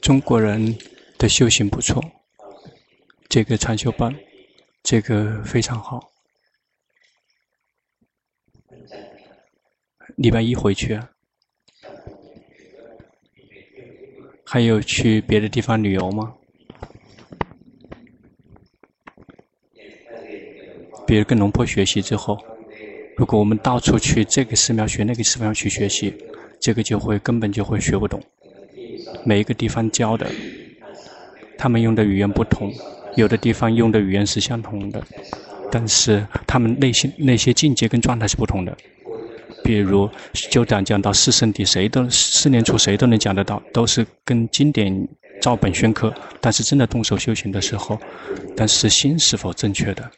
中国人的修行不错，这个禅修班，这个非常好。礼拜一回去？还有去别的地方旅游吗？比如跟龙坡学习之后，如果我们到处去这个寺庙学，那个寺庙去学习，这个就会根本就会学不懂。每一个地方教的，他们用的语言不同，有的地方用的语言是相同的，但是他们内心那些境界跟状态是不同的。比如就讲讲到四圣谛，谁都四念处谁都能讲得到，都是跟经典照本宣科。但是真的动手修行的时候，但是心是否正确的？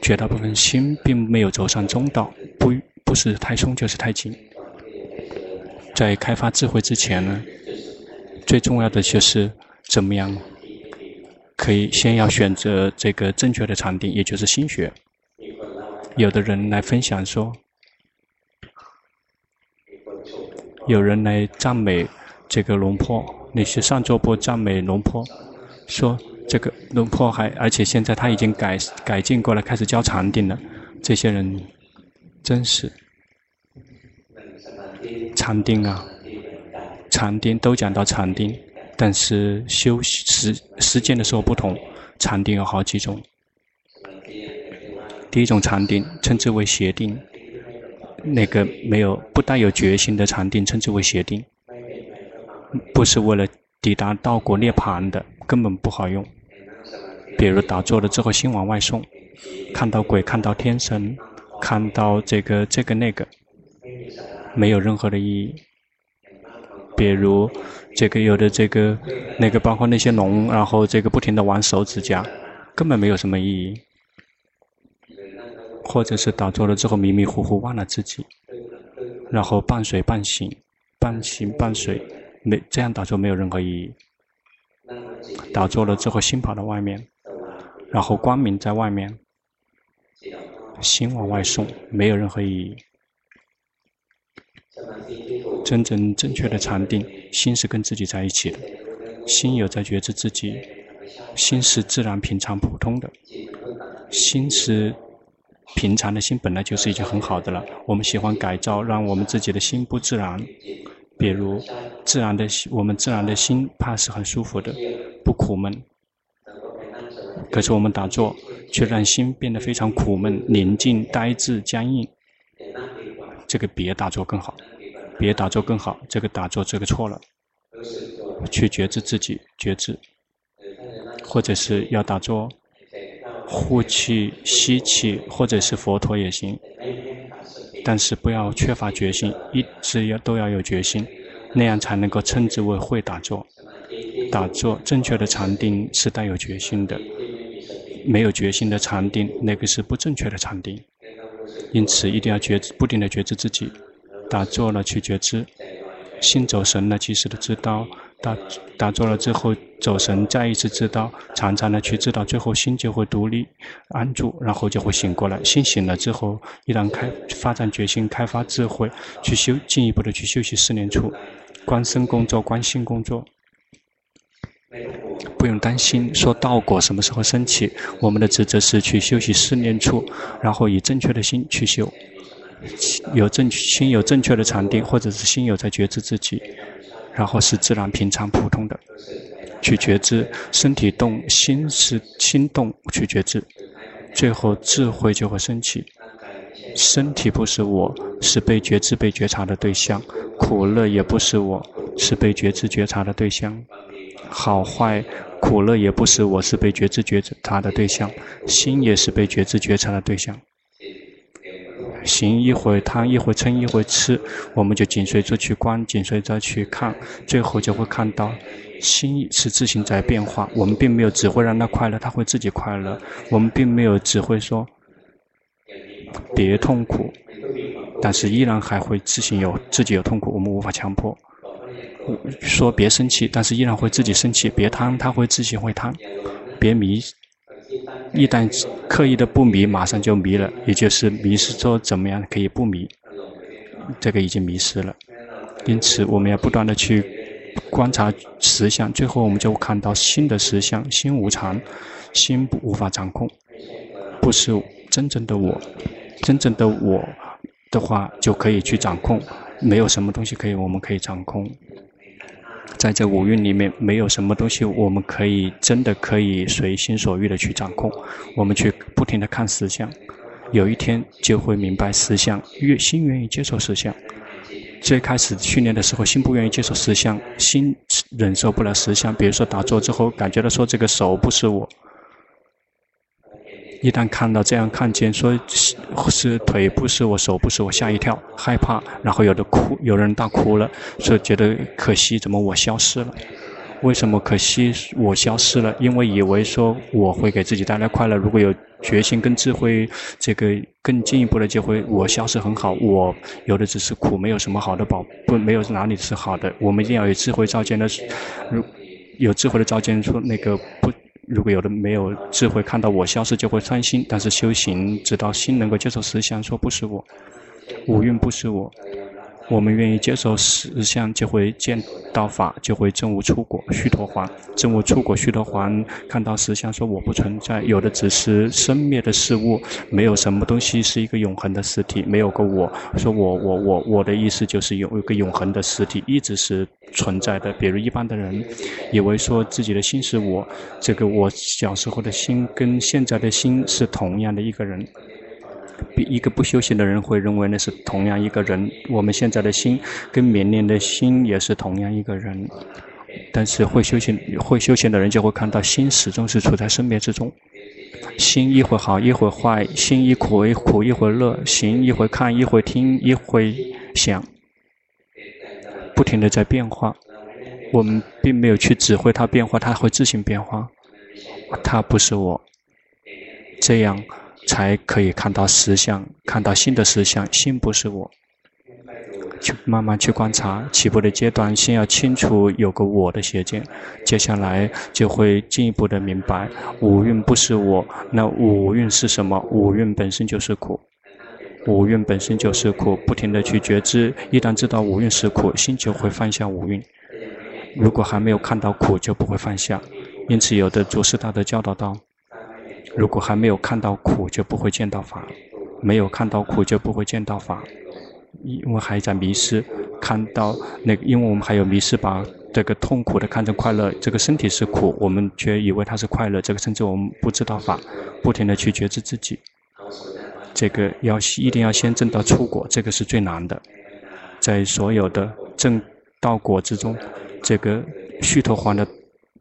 绝大部分心并没有走上中道，不不是太松就是太紧。在开发智慧之前呢，最重要的就是怎么样可以先要选择这个正确的禅定，也就是心学。有的人来分享说，有人来赞美这个龙坡，那些上座部赞美龙坡，说。这个龙坡还，而且现在他已经改改进过来，开始教禅定了。这些人真是禅定啊，禅定都讲到禅定，但是修实实践的时候不同。禅定有好几种，第一种禅定称之为邪定，那个没有不带有决心的禅定称之为邪定，不是为了抵达道果涅槃的。根本不好用，比如打坐了之后心往外送，看到鬼，看到天神，看到这个这个那个，没有任何的意义。比如这个有的这个那个，包括那些龙，然后这个不停地玩手指甲，根本没有什么意义。或者是打坐了之后迷迷糊糊忘了自己，然后半睡半醒，半醒半睡，没这样打坐没有任何意义。打坐了之后，心跑到外面，然后光明在外面，心往外送，没有任何意义。真正正确的禅定，心是跟自己在一起的，心有在觉知自己，心是自然平常普通的，心是平常的心本来就是已经很好的了。我们喜欢改造，让我们自己的心不自然。比如，自然的心，我们自然的心怕是很舒服的，不苦闷。可是我们打坐，却让心变得非常苦闷、宁静、呆滞、僵硬。这个别打坐更好，别打坐更好。这个打坐这个错了，去觉知自己，觉知，或者是要打坐，呼气、吸气，或者是佛陀也行。但是不要缺乏决心，一直要都要有决心，那样才能够称之为会打坐。打坐正确的禅定是带有决心的，没有决心的禅定，那个是不正确的禅定。因此一定要觉知，不停地觉知自己，打坐了去觉知，心走神了及时的知道。打打坐了之后走神，再一次知道，常常的去知道，最后心就会独立安住，然后就会醒过来。心醒了之后，一旦开发展决心，开发智慧，去修进一步的去修习四念处，观身工作，观心工作，不用担心说道果什么时候升起。我们的职责是去修习四念处，然后以正确的心去修，有正心有正确的禅定，或者是心有在觉知自己。然后是自然平常普通的，去觉知身体动，心是心动，去觉知，最后智慧就会升起。身体不是我，是被觉知、被觉察的对象；苦乐也不是我，是被觉知、觉察的对象；好坏、苦乐也不是我，是被觉知、觉察的对象；心也是被觉知、觉察的对象。行一会贪，一会嗔，一会痴，我们就紧随着去观，紧随着去看，最后就会看到，心是自行在变化。我们并没有只会让它快乐，它会自己快乐。我们并没有只会说别痛苦，但是依然还会自行有自己有痛苦。我们无法强迫说别生气，但是依然会自己生气。别贪，它会自行会贪。别迷。一旦刻意的不迷，马上就迷了，也就是迷失说怎么样可以不迷，这个已经迷失了。因此，我们要不断的去观察实相，最后我们就看到新的实相，心无常，心不无法掌控，不是真正的我，真正的我的话就可以去掌控，没有什么东西可以我们可以掌控，在这五蕴里面没有什么东西我们可以真的可以随心所欲的去掌控，我们去不停的看实相，有一天就会明白实相，越心愿意接受实相。最开始训练的时候，心不愿意接受实相，心忍受不了实相。比如说打坐之后，感觉到说这个手不是我，一旦看到这样看见说是腿不是我，手不是我，吓一跳，害怕，然后有的哭，有人大哭了，说觉得可惜，怎么我消失了？为什么可惜我消失了？因为以为说我会给自己带来快乐。如果有决心跟智慧，这个更进一步的机会，我消失很好。我有的只是苦，没有什么好的宝，不，没有哪里是好的。我们一定要有智慧照见的，如有智慧的照见说那个不，如果有的没有智慧看到我消失就会伤心。但是修行直到心能够接受实相，说不是我，五蕴不是我。我们愿意接受实相，就会见到法，就会证悟出果须陀洹。证悟出果须陀洹，看到实相，说我不存在，有的只是生灭的事物，没有什么东西是一个永恒的实体，没有个我。说我我我我的意思就是有一个永恒的实体，一直是存在的。比如一般的人，以为说自己的心是我，这个我小时候的心跟现在的心是同样的一个人。比一个不修行的人会认为那是同样一个人。我们现在的心跟明年的心也是同样一个人，但是会修行会修行的人就会看到心始终是处在生灭之中，心一会好一会坏，心一苦一苦一会乐，心一会看一会听一会想，不停地在变化。我们并没有去指挥它变化，它会自行变化。它不是我，这样。才可以看到实相，看到心的实相。心不是我，去慢慢去观察。起步的阶段，先要清楚有个我的邪见，接下来就会进一步的明白五蕴不是我。那五蕴是什么？五蕴本身就是苦，五蕴本身就是苦。不停的去觉知，一旦知道五蕴是苦，心就会放下五蕴。如果还没有看到苦，就不会放下。因此，有的祖师大德教导道。如果还没有看到苦，就不会见到法；没有看到苦，就不会见到法。因为还在迷失，看到那个，因为我们还有迷失，把这个痛苦的看成快乐。这个身体是苦，我们却以为它是快乐。这个甚至我们不知道法，不停地去觉知自己。这个要一定要先证到出果，这个是最难的。在所有的证道果之中，这个须陀洹的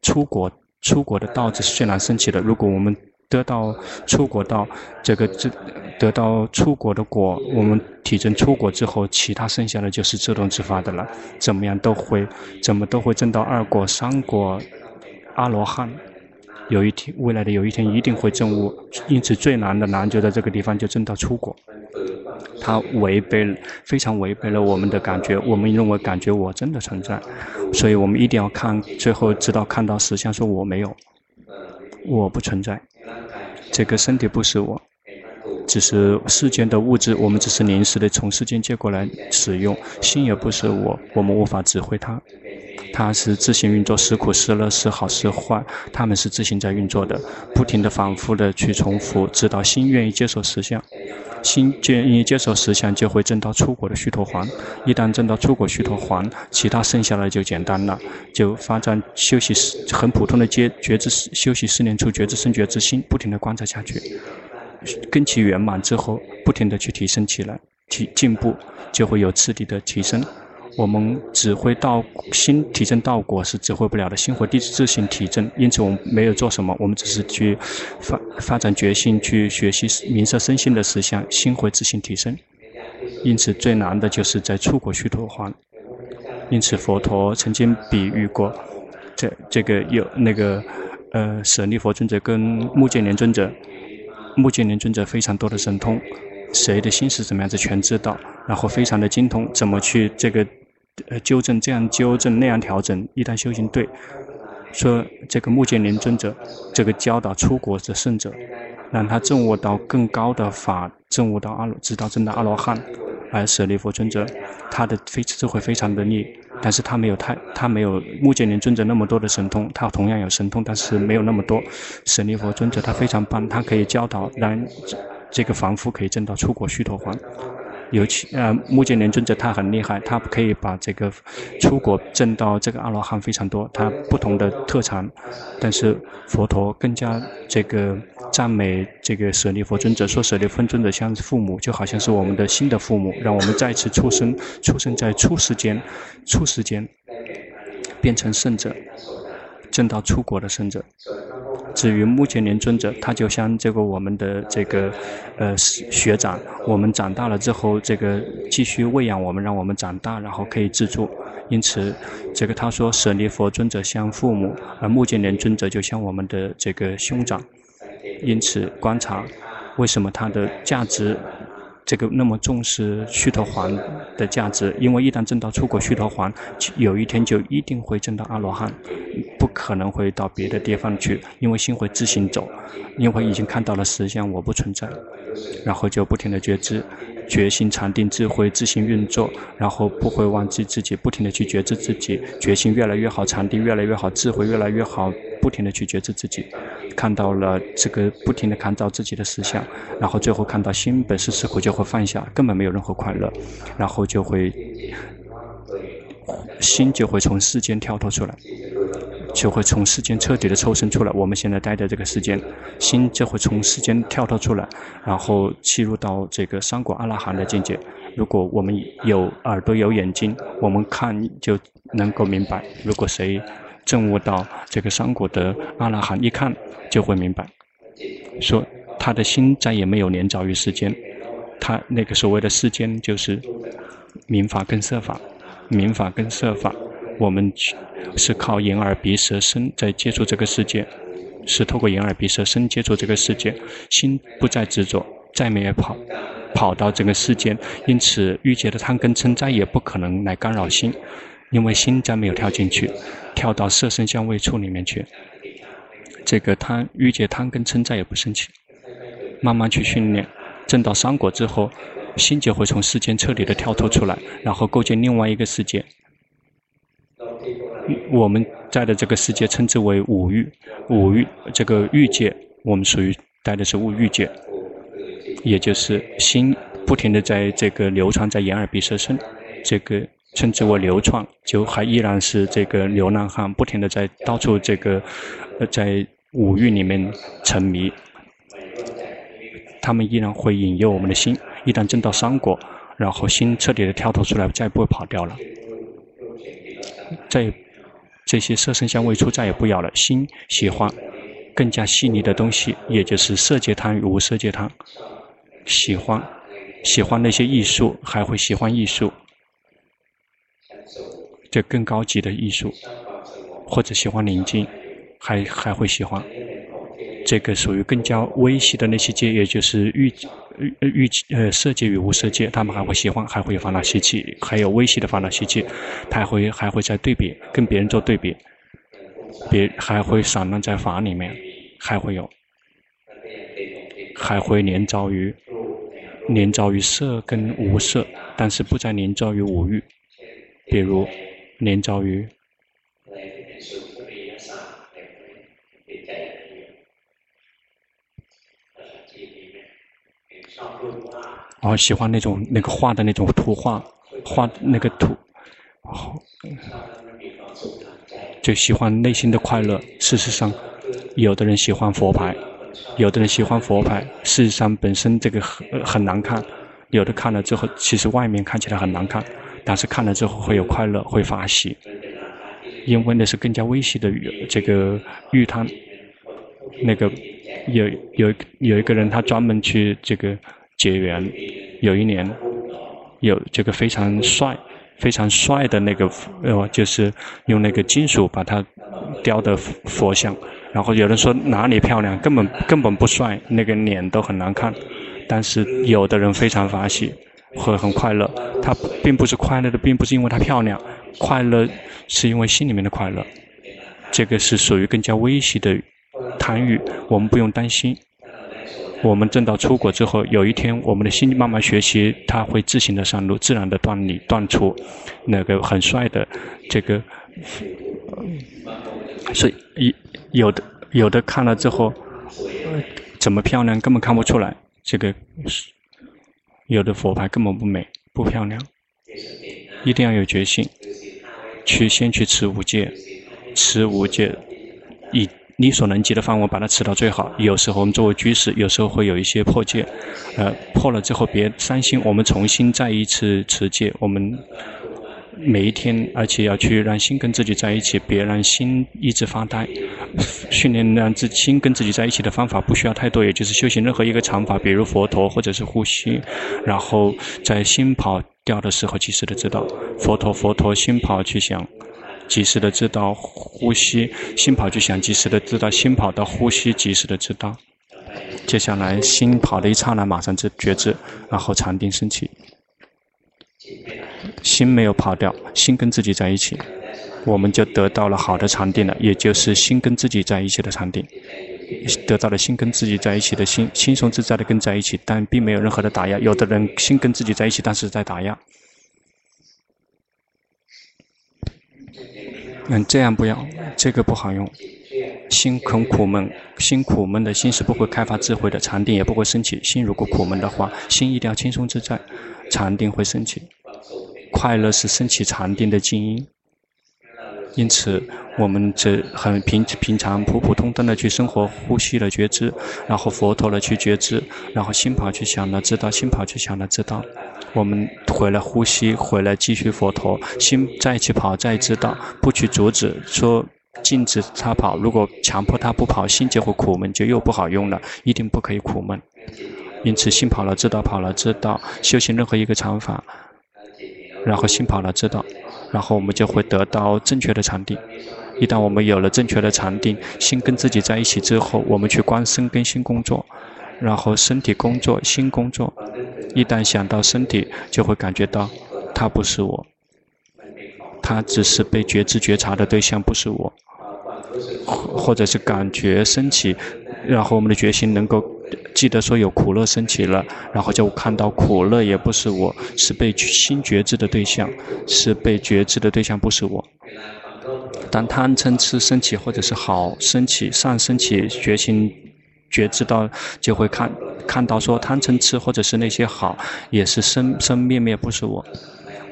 出果，出果的道子是最难升起的。如果我们得到出国到，这个这得到出国的果，我们体证出国之后，其他剩下的就是自动自发的了。怎么样都会，怎么都会证到二果、三果、阿罗汉。有一天，未来的有一天一定会证悟。因此最难的难就在这个地方，就证到出国。它违背，非常违背了我们的感觉。我们认为感觉我真的存在，所以我们一定要看，最后直到看到实相，说我没有，我不存在。这个身体不是我，只是世间的物质，我们只是临时的从世间借过来使用。心也不是我，我们无法指挥它，它是自行运作，时苦时乐，时好时坏，它们是自行在运作的，不停的反复的去重复，直到心愿意接受实相。心接一接受实相，就会证到出国的虚陀环。一旦证到出国虚陀环，其他剩下来就简单了，就发展休息很普通的觉觉知休息四年出觉知生觉之心，不停的观察下去，根其圆满之后，不停的去提升起来，提进步就会有次第的提升。我们指挥道心体证道果是指挥不了的，心会地自行体证，因此我们没有做什么，我们只是去发发展决心，去学习明色身心的实相，心会自行提升。因此最难的就是在出果须陀洹。因此佛陀曾经比喻过，这这个有那个呃舍利佛尊者跟目犍连尊者，目犍连尊者非常多的神通，谁的心是怎么样子全知道，然后非常的精通，怎么去这个。呃，纠正这样纠正那样调整，一旦修行对，说这个目犍连尊者，这个教导出国的圣者，让他证悟到更高的法，证悟到阿罗，直到证到阿罗汉，而舍利弗尊者，他的非智慧非常的利，但是他没有太，他没有目犍连尊者那么多的神通，他同样有神通，但是没有那么多。舍利弗尊者他非常棒，他可以教导让这个凡夫可以证到出国须陀洹。尤其呃，目犍连尊者他很厉害，他可以把这个出国证到这个阿罗汉非常多，他不同的特长。但是佛陀更加这个赞美这个舍利弗尊者，说舍利弗尊者像父母，就好像是我们的新的父母，让我们再次出生，出生在初世间，初世间变成圣者，证到出国的圣者。至于目犍连尊者，他就像这个我们的这个呃学长，我们长大了之后，这个继续喂养我们，让我们长大，然后可以自助。因此，这个他说舍利弗尊者像父母，而目犍连尊者就像我们的这个兄长。因此，观察为什么他的价值。这个那么重视须陀洹的价值，因为一旦证到出果须陀洹，有一天就一定会证到阿罗汉，不可能会到别的地方去，因为心会自行走，因为已经看到了实相我不存在，然后就不停的觉知，觉心禅定智慧自行运作，然后不会忘记自己，不停的去觉知自己，觉心越来越好，禅定越来越好，智慧越来越好，不停的去觉知自己。看到了这个不停地看到自己的实相，然后最后看到心本是吃苦就会放下，根本没有任何快乐，然后就会心就会从世间跳脱出来，就会从世间彻底的抽身出来。我们现在待在这个世间，心就会从世间跳脱出来，然后进入到这个三果阿拉含的境界。如果我们有耳朵有眼睛，我们看就能够明白。如果谁证悟到这个三果的阿拉含，一看。就会明白，说他的心再也没有连着于世间，他那个所谓的世间就是名法跟色法，名法跟色法，我们是靠眼耳鼻舌身在接触这个世界，是透过眼耳鼻舌身接触这个世界，心不再执着，再没有跑跑到这个世间，因此欲界的贪跟嗔再也不可能来干扰心，因为心再没有跳进去，跳到色身香味触里面去。这个贪欲界贪跟嗔再也不生起，慢慢去训练，证到三果之后，心就会从世间彻底的跳脱出来，然后构建另外一个世界。我们在的这个世界称之为五欲，五欲这个欲界，我们属于待的是五欲界，也就是心不停的在这个流传在眼耳鼻舌身，这个称之为流传，就还依然是这个流浪汉，不停的在到处这个。在五欲里面沉迷，他们依然会引诱我们的心。一旦证到三果，然后心彻底的跳脱出来，再也不会跑掉了。在这些色声香味触再也不要了。心喜欢更加细腻的东西，也就是色界贪与无色界贪。喜欢喜欢那些艺术，还会喜欢艺术，这更高级的艺术，或者喜欢宁静。还还会喜欢，这个属于更加微细的那些界，也就是欲欲欲呃色界与无色界，他们还会喜欢，还会有烦恼习气，还有微细的烦恼习气，他还会还会在对比，跟别人做对比，别还会散乱在法里面，还会有，还会黏着于黏着于色跟无色，但是不再黏着于五欲，比如黏着于。然后喜欢那种那个画的那种图画，画那个图，就喜欢内心的快乐。事实上，有的人喜欢佛牌，有的人喜欢佛牌。事实上，本身这个很很难看，有的看了之后，其实外面看起来很难看，但是看了之后会有快乐，会发喜，因为那是更加微细的这个欲贪。那个有有有一个人，他专门去这个。结缘，有一年，有这个非常帅、非常帅的那个，呃，就是用那个金属把它雕的佛像。然后有人说哪里漂亮，根本根本不帅，那个脸都很难看。但是有的人非常发喜，会很快乐。他并不是快乐的，并不是因为他漂亮，快乐是因为心里面的快乐。这个是属于更加微细的贪欲，我们不用担心。我们正到出果之后，有一天我们的心慢慢学习，它会自行的上路，自然的断离断除那个很帅的这个。所以有的有的看了之后，怎么漂亮根本看不出来，这个有的佛牌根本不美不漂亮，一定要有决心，去先去持五戒，持五戒以。你所能及的范围，把它持到最好。有时候我们作为居士，有时候会有一些破戒，呃，破了之后别伤心，我们重新再一次持戒。我们每一天，而且要去让心跟自己在一起，别让心一直发呆。训练让自心跟自己在一起的方法不需要太多，也就是修行任何一个长法，比如佛陀或者是呼吸，然后在心跑掉的时候，及时的知道佛陀佛陀，心跑去想。及时的知道呼吸，心跑就想及时的知道心跑的呼吸，及时的知道。接下来心跑的一刹那，马上就觉知，然后禅定升起。心没有跑掉，心跟自己在一起，我们就得到了好的禅定了，也就是心跟自己在一起的禅定，得到了心跟自己在一起的心，轻松自在的跟在一起，但并没有任何的打压。有的人心跟自己在一起，但是在打压。嗯，这样不要，这个不好用。心很苦闷，心苦闷的心是不会开发智慧的，禅定也不会升起。心如果苦闷的话，心一定要轻松自在，禅定会升起。快乐是升起禅定的静音。因此，我们这很平平常、普普通通的去生活，呼吸了觉知，然后佛陀了去觉知，然后心跑去想了知道，心跑去想了知道。我们回来呼吸，回来继续佛陀，心再去跑，再知道，不去阻止，说禁止他跑。如果强迫他不跑，心就会苦闷，就又不好用了。一定不可以苦闷。因此，心跑了知道，跑了知道，修行任何一个禅法，然后心跑了知道，然后我们就会得到正确的禅定。一旦我们有了正确的禅定，心跟自己在一起之后，我们去观身跟心工作。然后身体工作，心工作。一旦想到身体，就会感觉到，它不是我，它只是被觉知觉察的对象，不是我。或者是感觉升起，然后我们的觉心能够记得说有苦乐升起了，然后就看到苦乐也不是我，是被心觉知的对象，是被觉知的对象，不是我。当贪嗔痴升起，或者是好升起、善升起，觉心。觉知道就会看看到说贪嗔痴或者是那些好也是生生灭灭不是我，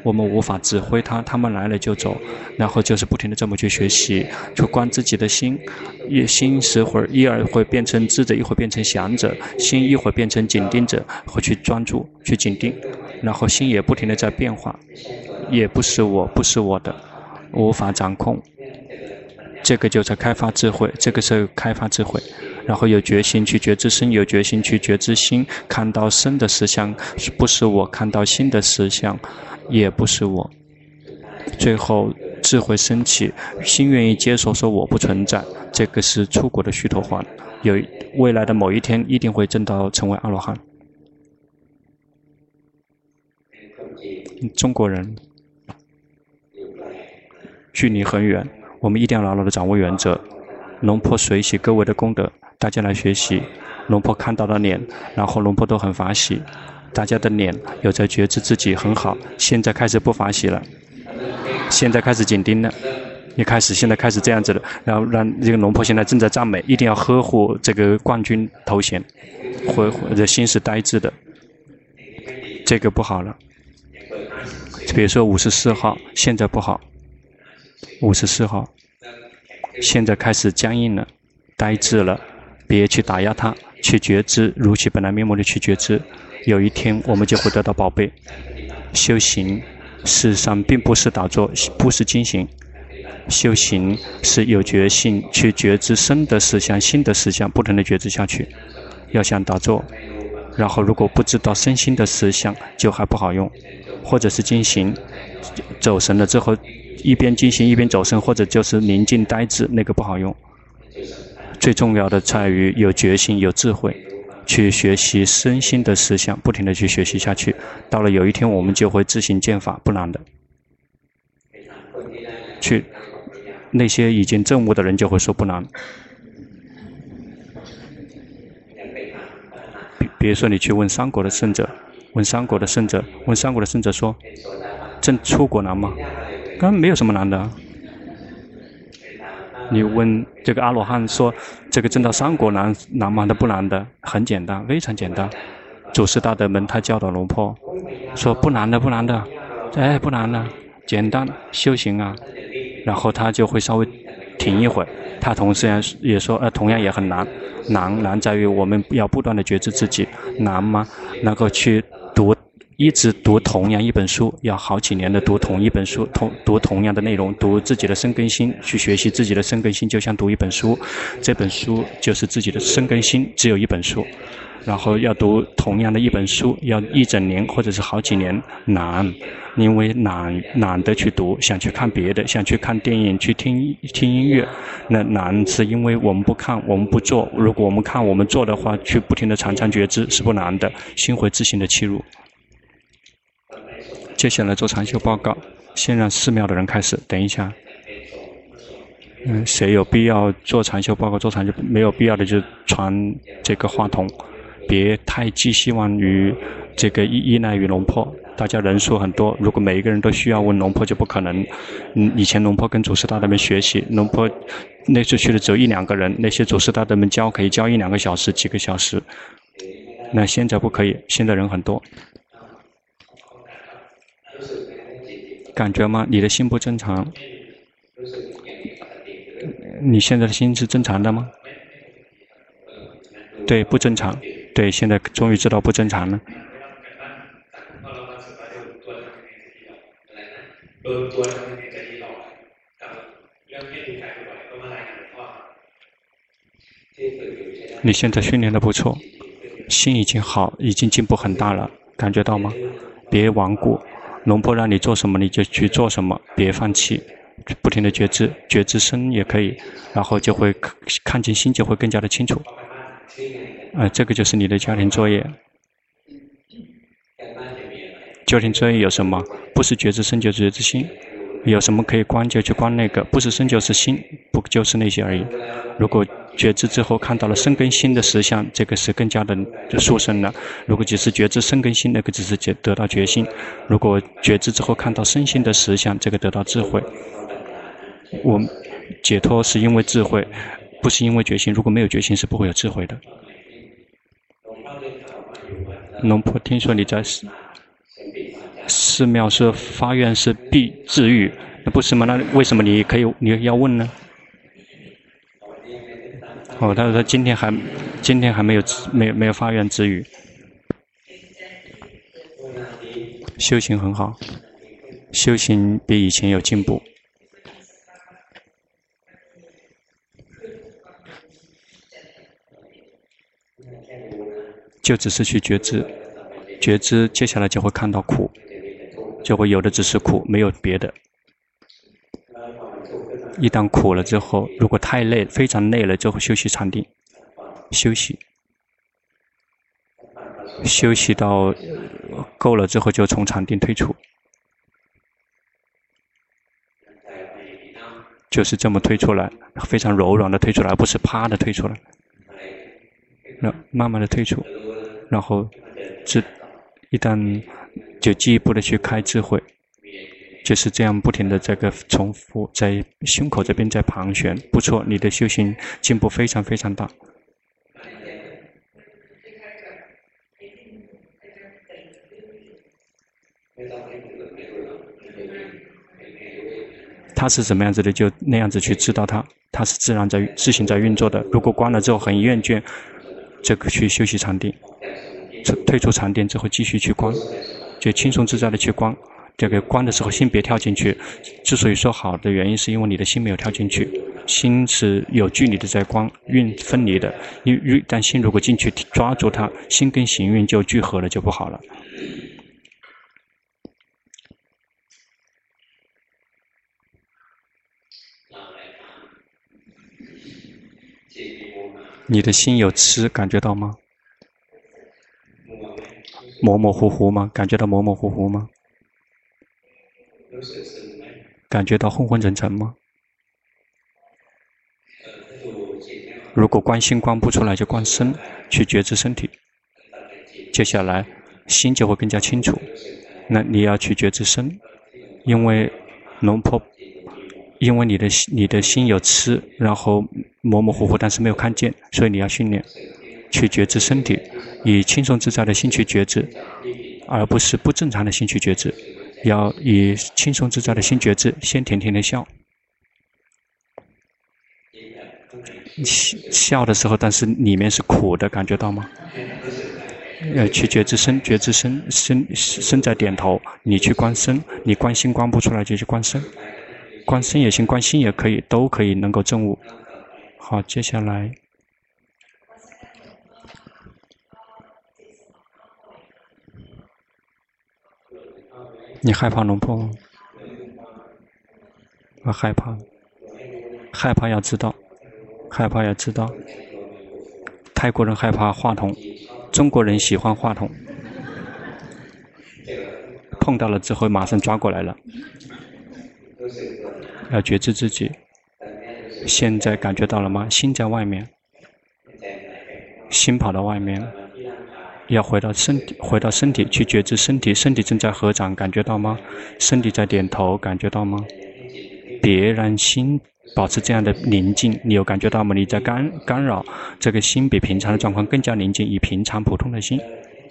我们无法指挥他，他们来了就走，然后就是不停的这么去学习，去观自己的心，一心时会一会儿会变成智者，一会儿变成想者，心一会儿变成紧盯者，会去专注去紧盯，然后心也不停的在变化，也不是我不是我的，无法掌控，这个就是开发智慧，这个是开发智慧。然后有决心去觉知身，有决心去觉知心，看到身的实相不是我，看到心的实相也不是我。最后智慧升起，心愿意接受说我不存在，这个是出国的虚头环。有未来的某一天一定会证到成为阿罗汉。中国人距离很远，我们一定要牢牢的掌握原则。龙婆随喜各位的功德。大家来学习，龙婆看到了脸，然后龙婆都很法喜。大家的脸有在觉知自己很好，现在开始不法喜了，现在开始紧盯了，一开始现在开始这样子了，然后让这个龙婆现在正在赞美，一定要呵护这个冠军头衔，或或者心是呆滞的，这个不好了。比如说五十四号，现在不好，五十四号，现在开始僵硬了，呆滞了。别去打压它，去觉知如其本来面目的去觉知。有一天，我们就会得到宝贝。修行，事上并不是打坐，不是经行。修行是有决心去觉知身的实相、心的实相，不停的觉知下去。要想打坐，然后如果不知道身心的实相，就还不好用。或者是经行，走神了之后，一边经行一边走神，或者就是宁静呆滞，那个不好用。最重要的在于有决心、有智慧，去学习身心的实相，不停地去学习下去。到了有一天，我们就会自行见法，不难的。去那些已经证悟的人就会说不难。比比如说，你去问三国的圣者，问三国的圣者，问三国的圣者说：“证出国难吗？”刚没有什么难的。你问这个阿罗汉说：“这个证到三果难难吗？”的不难的，很简单，非常简单。祖师大德们他教导龙婆说：“不难的，不难的，哎，不难的，简单修行啊。”然后他就会稍微停一会儿。他同时也说：“呃，同样也很难，难难在于我们要不断的觉知自己，难吗？能够去读。”一直读同样一本书，要好几年的读同一本书，同读同样的内容，读自己的生根心，去学习自己的生根心，就像读一本书，这本书就是自己的生根心，只有一本书。然后要读同样的一本书，要一整年或者是好几年，难，因为懒懒得去读，想去看别的，想去看电影，去听听音乐，那难是因为我们不看，我们不做。如果我们看，我们做的话，去不停的常常觉知是不难的，心会自行的切入。接下来做禅修报告，先让寺庙的人开始。等一下，嗯，谁有必要做禅修报告？做禅修没有必要的就传这个话筒，别太寄希望于这个依依赖于龙婆。大家人数很多，如果每一个人都需要问龙婆，就不可能。嗯，以前龙婆跟祖师大德们学习，龙婆那次去的只有一两个人，那些祖师大德们教可以教一两个小时、几个小时。那现在不可以，现在人很多。感觉吗？你的心不正常？你现在的心是正常的吗？对，不正常。对，现在终于知道不正常了。你现在训练的不错，心已经好，已经进步很大了，感觉到吗？别顽固。龙婆让你做什么，你就去做什么，别放弃，不停的觉知，觉知身也可以，然后就会看见心，就会更加的清楚。呃，这个就是你的家庭作业。家庭作业有什么？不是觉知身，就是觉知心。有什么可以观就去观那个，不是身就是心，不就是那些而已。如果觉知之后看到了身跟心的实相，这个是更加的就殊胜了。如果只是觉知身跟心，那个只是觉得到觉性。如果觉知之后看到身心的实相，这个得到智慧。我解脱是因为智慧，不是因为觉性。如果没有觉性，是不会有智慧的。龙婆，听说你在。寺庙是发愿是必治愈，那不是吗？那为什么你可以你要问呢？哦，他说他今天还今天还没有没有没有发愿之语，修行很好，修行比以前有进步，就只是去觉知，觉知接下来就会看到苦。就会有的只是苦，没有别的。一旦苦了之后，如果太累，非常累了，就会休息禅定，休息，休息到够了之后，就从禅定退出，就是这么退出来，非常柔软的退出来，而不是啪的退出来，那慢慢的退出，然后这一旦。就进一步的去开智慧，就是这样不停的这个重复在胸口这边在盘旋，不错，你的修行进步非常非常大。他是什么样子的，就那样子去知道它，它是自然在自行在运作的。如果关了之后很厌倦，这个去休息禅定，退出禅定之后继续去关。就轻松自在的去关，这个观的时候心别跳进去。之所以说好的原因，是因为你的心没有跳进去，心是有距离的在观，运分离的。因为但心如果进去抓住它，心跟行运就聚合了，就不好了。你的心有痴，感觉到吗？模模糊糊吗？感觉到模模糊糊吗？感觉到昏昏沉沉吗？如果观心观不出来，就观身，去觉知身体，接下来心就会更加清楚。那你要去觉知身，因为龙婆，因为你的你的心有痴，然后模模糊糊，但是没有看见，所以你要训练去觉知身体，以轻松自在的心去觉知，而不是不正常的心去觉知。要以轻松自在的心觉知，先甜甜的笑。笑的时候，但是里面是苦的，感觉到吗？呃，去觉知身，觉知身，身身在点头。你去观身，你观心观不出来就去观身，观身也行，观心也可以，都可以能够证悟。好，接下来，你害怕龙婆吗？我害怕，害怕要知道。害怕要知道，泰国人害怕话筒，中国人喜欢话筒。碰到了之后马上抓过来了，要觉知自己。现在感觉到了吗？心在外面，心跑到外面，要回到身体，回到身体去觉知身体，身体正在合掌，感觉到吗？身体在点头，感觉到吗？别让心。保持这样的宁静，你有感觉到吗？你在干干扰这个心比平常的状况更加宁静，以平常普通的心，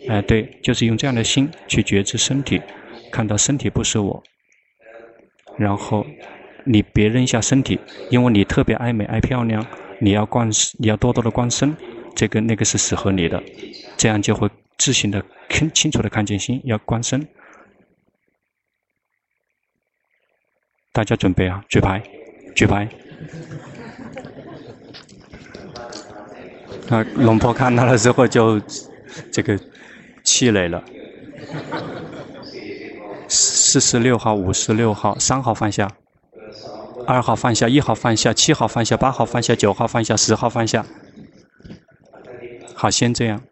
哎、对，就是用这样的心去觉知身体，看到身体不是我，然后你别扔下身体，因为你特别爱美爱漂亮，你要观，你要多多的观身，这个那个是适合你的，这样就会自行的清清楚的看见心，要观身。大家准备啊，举牌。举牌。啊，龙婆看到了之后就这个气馁了。四十六号、五十六号、三号放下，二号放下，一号放下，七号放下，八号放下，九号放下，十号放下。好，先这样。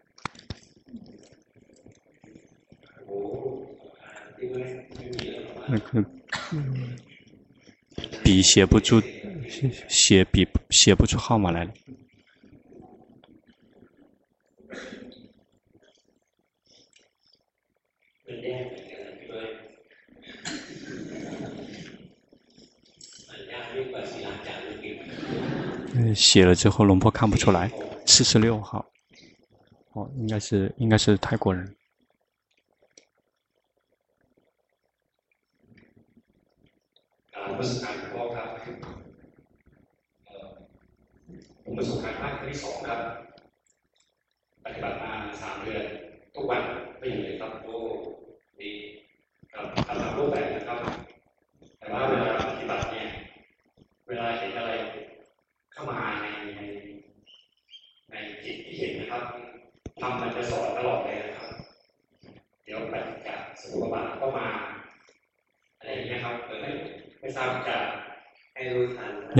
那个。笔写不出，写笔写不出号码来了。嗯，写了之后龙婆看不出来。四十六号，哦，应该是应该是泰国人。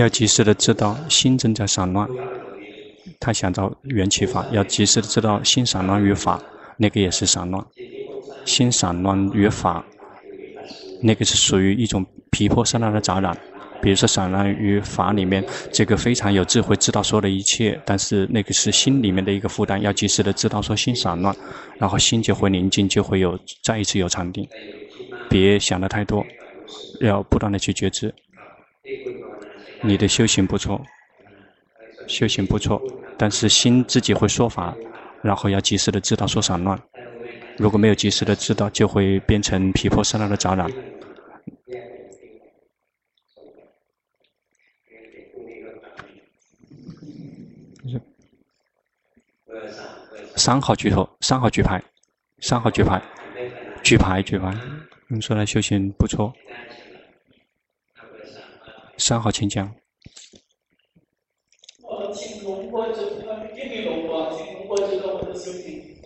要及时的知道心正在散乱，他想到缘起法，要及时的知道心散乱于法，那个也是散乱。心散乱于法，那个是属于一种皮破散乱的杂染。比如说散乱于法里面，这个非常有智慧，知道说的一切，但是那个是心里面的一个负担，要及时的知道说心散乱，然后心就会宁静，就会有再一次有禅定。别想的太多，要不断的去觉知。你的修行不错，修行不错，但是心自己会说法，然后要及时的知道说散乱。如果没有及时的知道，就会变成毗婆舍那的杂染。三号举头，三号举牌，三号举牌，举牌举牌。你说来修行不错。三号，请讲。我请龙婆指导，给你龙婆，请龙婆指导我的修行。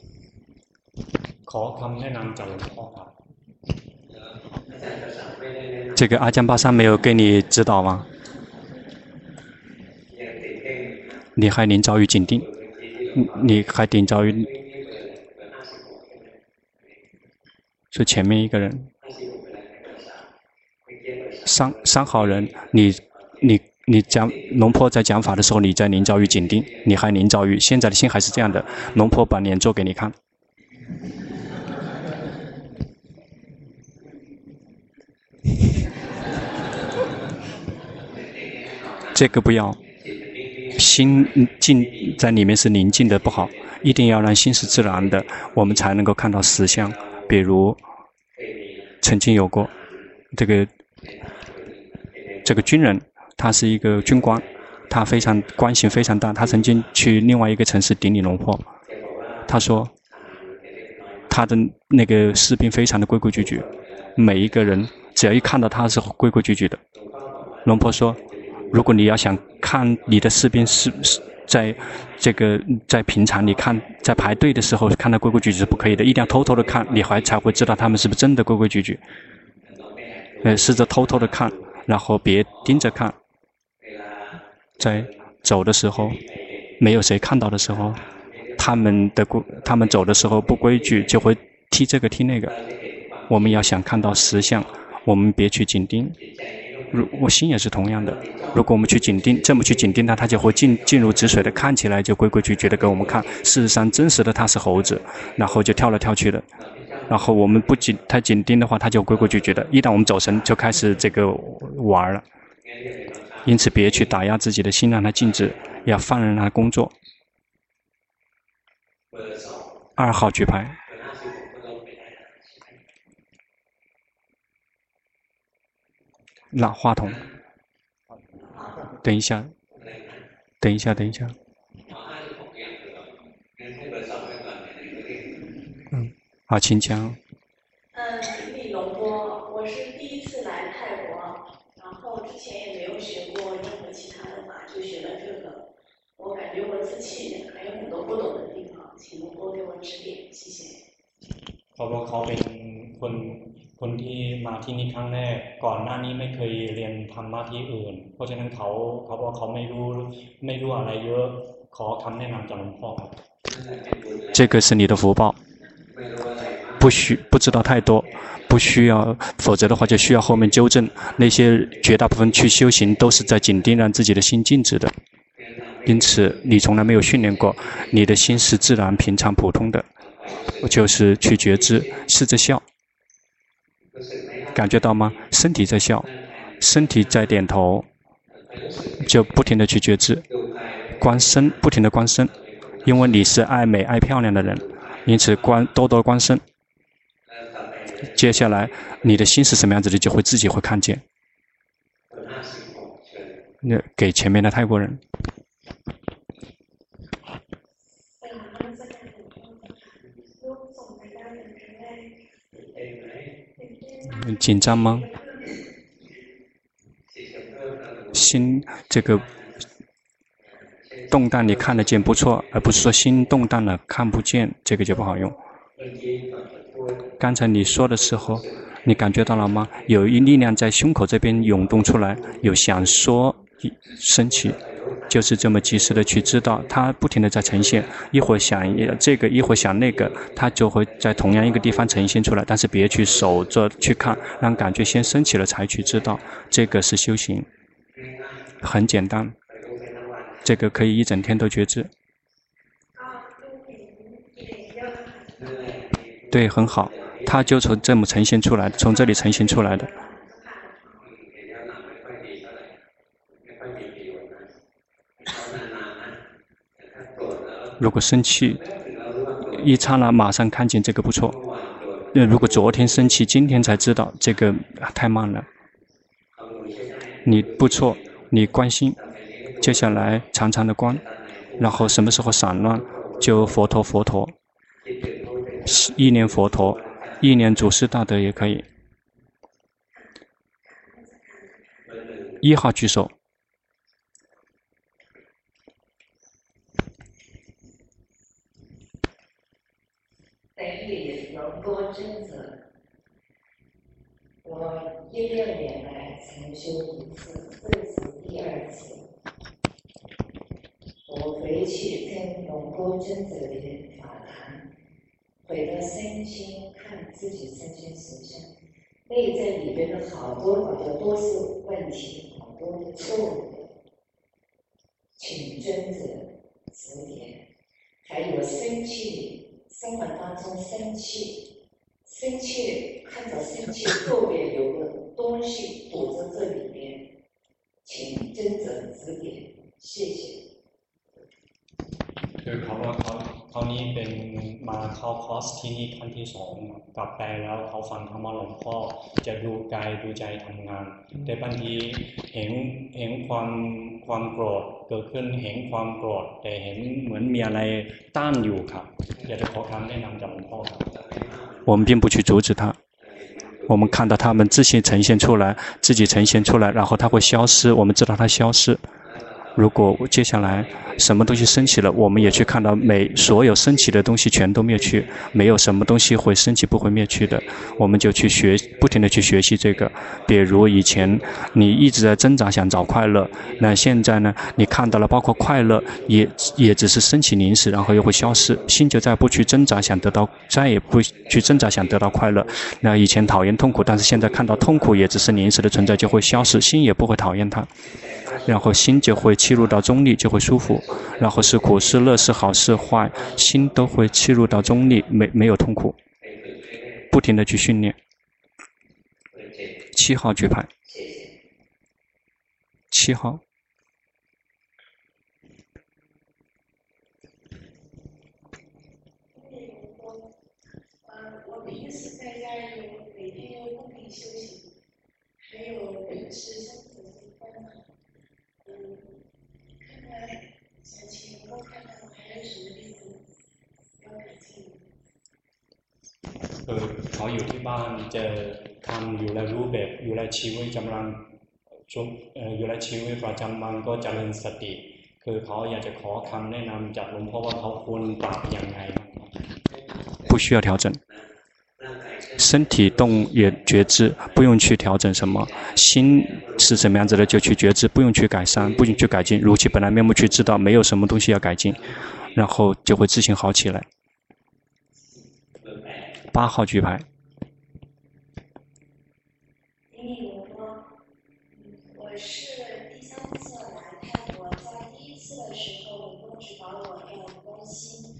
这个阿江巴桑没有给你指导吗？你还临遭于紧定，你还临遭于，是前面一个人。三三好人，你你你讲龙婆在讲法的时候，你在临遭遇紧盯，你还临遭遇现在的心还是这样的。龙婆把脸做给你看，这个不要，心静在里面是宁静的不好，一定要让心是自然的，我们才能够看到实相。比如曾经有过这个这个军人，他是一个军官，他非常官衔非常大，他曾经去另外一个城市顶礼龙婆，他说他的那个士兵非常的规规矩矩，每一个人只要一看到他是规规矩矩的。龙婆说。如果你要想看你的士兵是是在这个在平常你看在排队的时候看到规规矩矩是不可以的，一定要偷偷的看，你还才会知道他们是不是真的规规矩矩。呃，试着偷偷的看，然后别盯着看。在走的时候，没有谁看到的时候，他们的规他们走的时候不规矩，就会踢这个踢那个。我们要想看到实相，我们别去紧盯。如我心也是同样的，如果我们去紧盯，这么去紧盯它，它就会进进入止水的，看起来就规规矩矩的给我们看。事实上，真实的它是猴子，然后就跳来跳去的。然后我们不紧太紧盯的话，它就规规矩矩的。一旦我们走神，就开始这个玩了。因此，别去打压自己的心，让它静止，要放任它工作。二号举牌。拿话筒，等一下，等一下，等一下。嗯，好，请讲。嗯，李龙波，我是第一次来泰国，然后之前也没有学过任何其他的法，就学了这个。我感觉我自己还有很多不懂的地方，请龙波给我指点，谢谢。เขาบอกเขาเป็นคนคนที่มาที่นี่ครั้งแรกก่อนหน้านี้ไม่เคยเรียนธรรมะที่อื่น เพราะฉะนั้นเขาเขาบอกเขาไม่รู้ไม่รู้อะไรเยอะขอคำแนะนำจากหลวงพ่อครับ这个是你的福报， 不需不知道太多，不需要，否则的话就需要后面纠正。那些绝大部分去修行都是在紧盯让自己的心静止的，因此你从来没有训练过，你的心是自然平常普通的。就是去觉知，试着笑，感觉到吗？身体在笑，身体在点头，就不停的去觉知，观身，不停的观身，因为你是爱美爱漂亮的人，因此关多多关身。接下来你的心是什么样子的，就会自己会看见。那给前面的泰国人。紧张吗？心这个动荡，你看得见不错，而不是说心动荡了看不见，这个就不好用。刚才你说的时候，你感觉到了吗？有一力量在胸口这边涌动出来，有想说升起。就是这么及时的去知道，它不停的在呈现，一会儿想这个，一会儿想那个，它就会在同样一个地方呈现出来。但是别去守着去看，让感觉先升起了才去知道，这个是修行，很简单，这个可以一整天都觉知。对，很好，它就从这么呈现出来，从这里呈现出来的。如果生气，一刹那马上看见这个不错。那如果昨天生气，今天才知道这个太慢了。你不错，你关心，接下来长长的光，然后什么时候散乱，就佛陀佛陀，一念佛陀，一念祖师大德也可以。一号举手。我一六年来禅修一次，这是第二次。回去跟龙波真子的法谈，回到身心看自己身心实相，内在里边的好多好多都是问题，好多的错误的，请尊者指点。还有生气。生活当中生气，生气看着生气后面有个东西堵在这里面，请尊者指点，谢谢。 คือเขาว่าเขาเขานี้เป็นมาเข้าคอร์สที่นี่ท่านที่สองกลับไปแล้วเขาฟังธรรมะหลวงพ่อจะดูกายดูใจทำงาน แต่บางทีเห็นเห็นความความโกรธเกิดขึ้นเห็นความโกรธแต่เห็นเหมือนมีอะไรต้านอยู่ครับอยากจะขอคำแนะนำจากหลวงพ่อครับ我们并不去阻止他，我们看到他们自行呈现出来，自己呈现出来，然后他会消失，我们知道他消失。 如果接下来什么东西升起了，我们也去看到每所有升起的东西全都灭去，没有什么东西会升起不会灭去的，我们就去学，不停地去学习这个。比如以前你一直在挣扎想找快乐，那现在呢，你看到了包括快乐也也只是升起临时，然后又会消失，心就再不去挣扎想得到，再也不去挣扎想得到快乐。那以前讨厌痛苦，但是现在看到痛苦也只是临时的存在，就会消失，心也不会讨厌它。然后心就会切入到中立，就会舒服。然后是苦是乐是好是坏，心都会切入到中立，没没有痛苦。不停的去训练。七号举牌。七号。เขาอยู่ที่บ้านจะทำอยู่ในรูปแบบอยู่ในชีวิตจำลังช่วงอยู่ในชีวิตประจำวันก็เจริญสติ คือเขาอยากจะขอคำแนะนำจากหลวงพ่อว่าเขาควรปรับยังไง不需要调整，身体动也觉知，不用去调整什么。心是什么样子的就去觉知，不用去改善，不用去改进，如其本来面目去知道，没有什么东西要改进，然后就会自行好起来。 八号举牌。我是第三次来泰国，在第一次的时候，我都指导我要关心，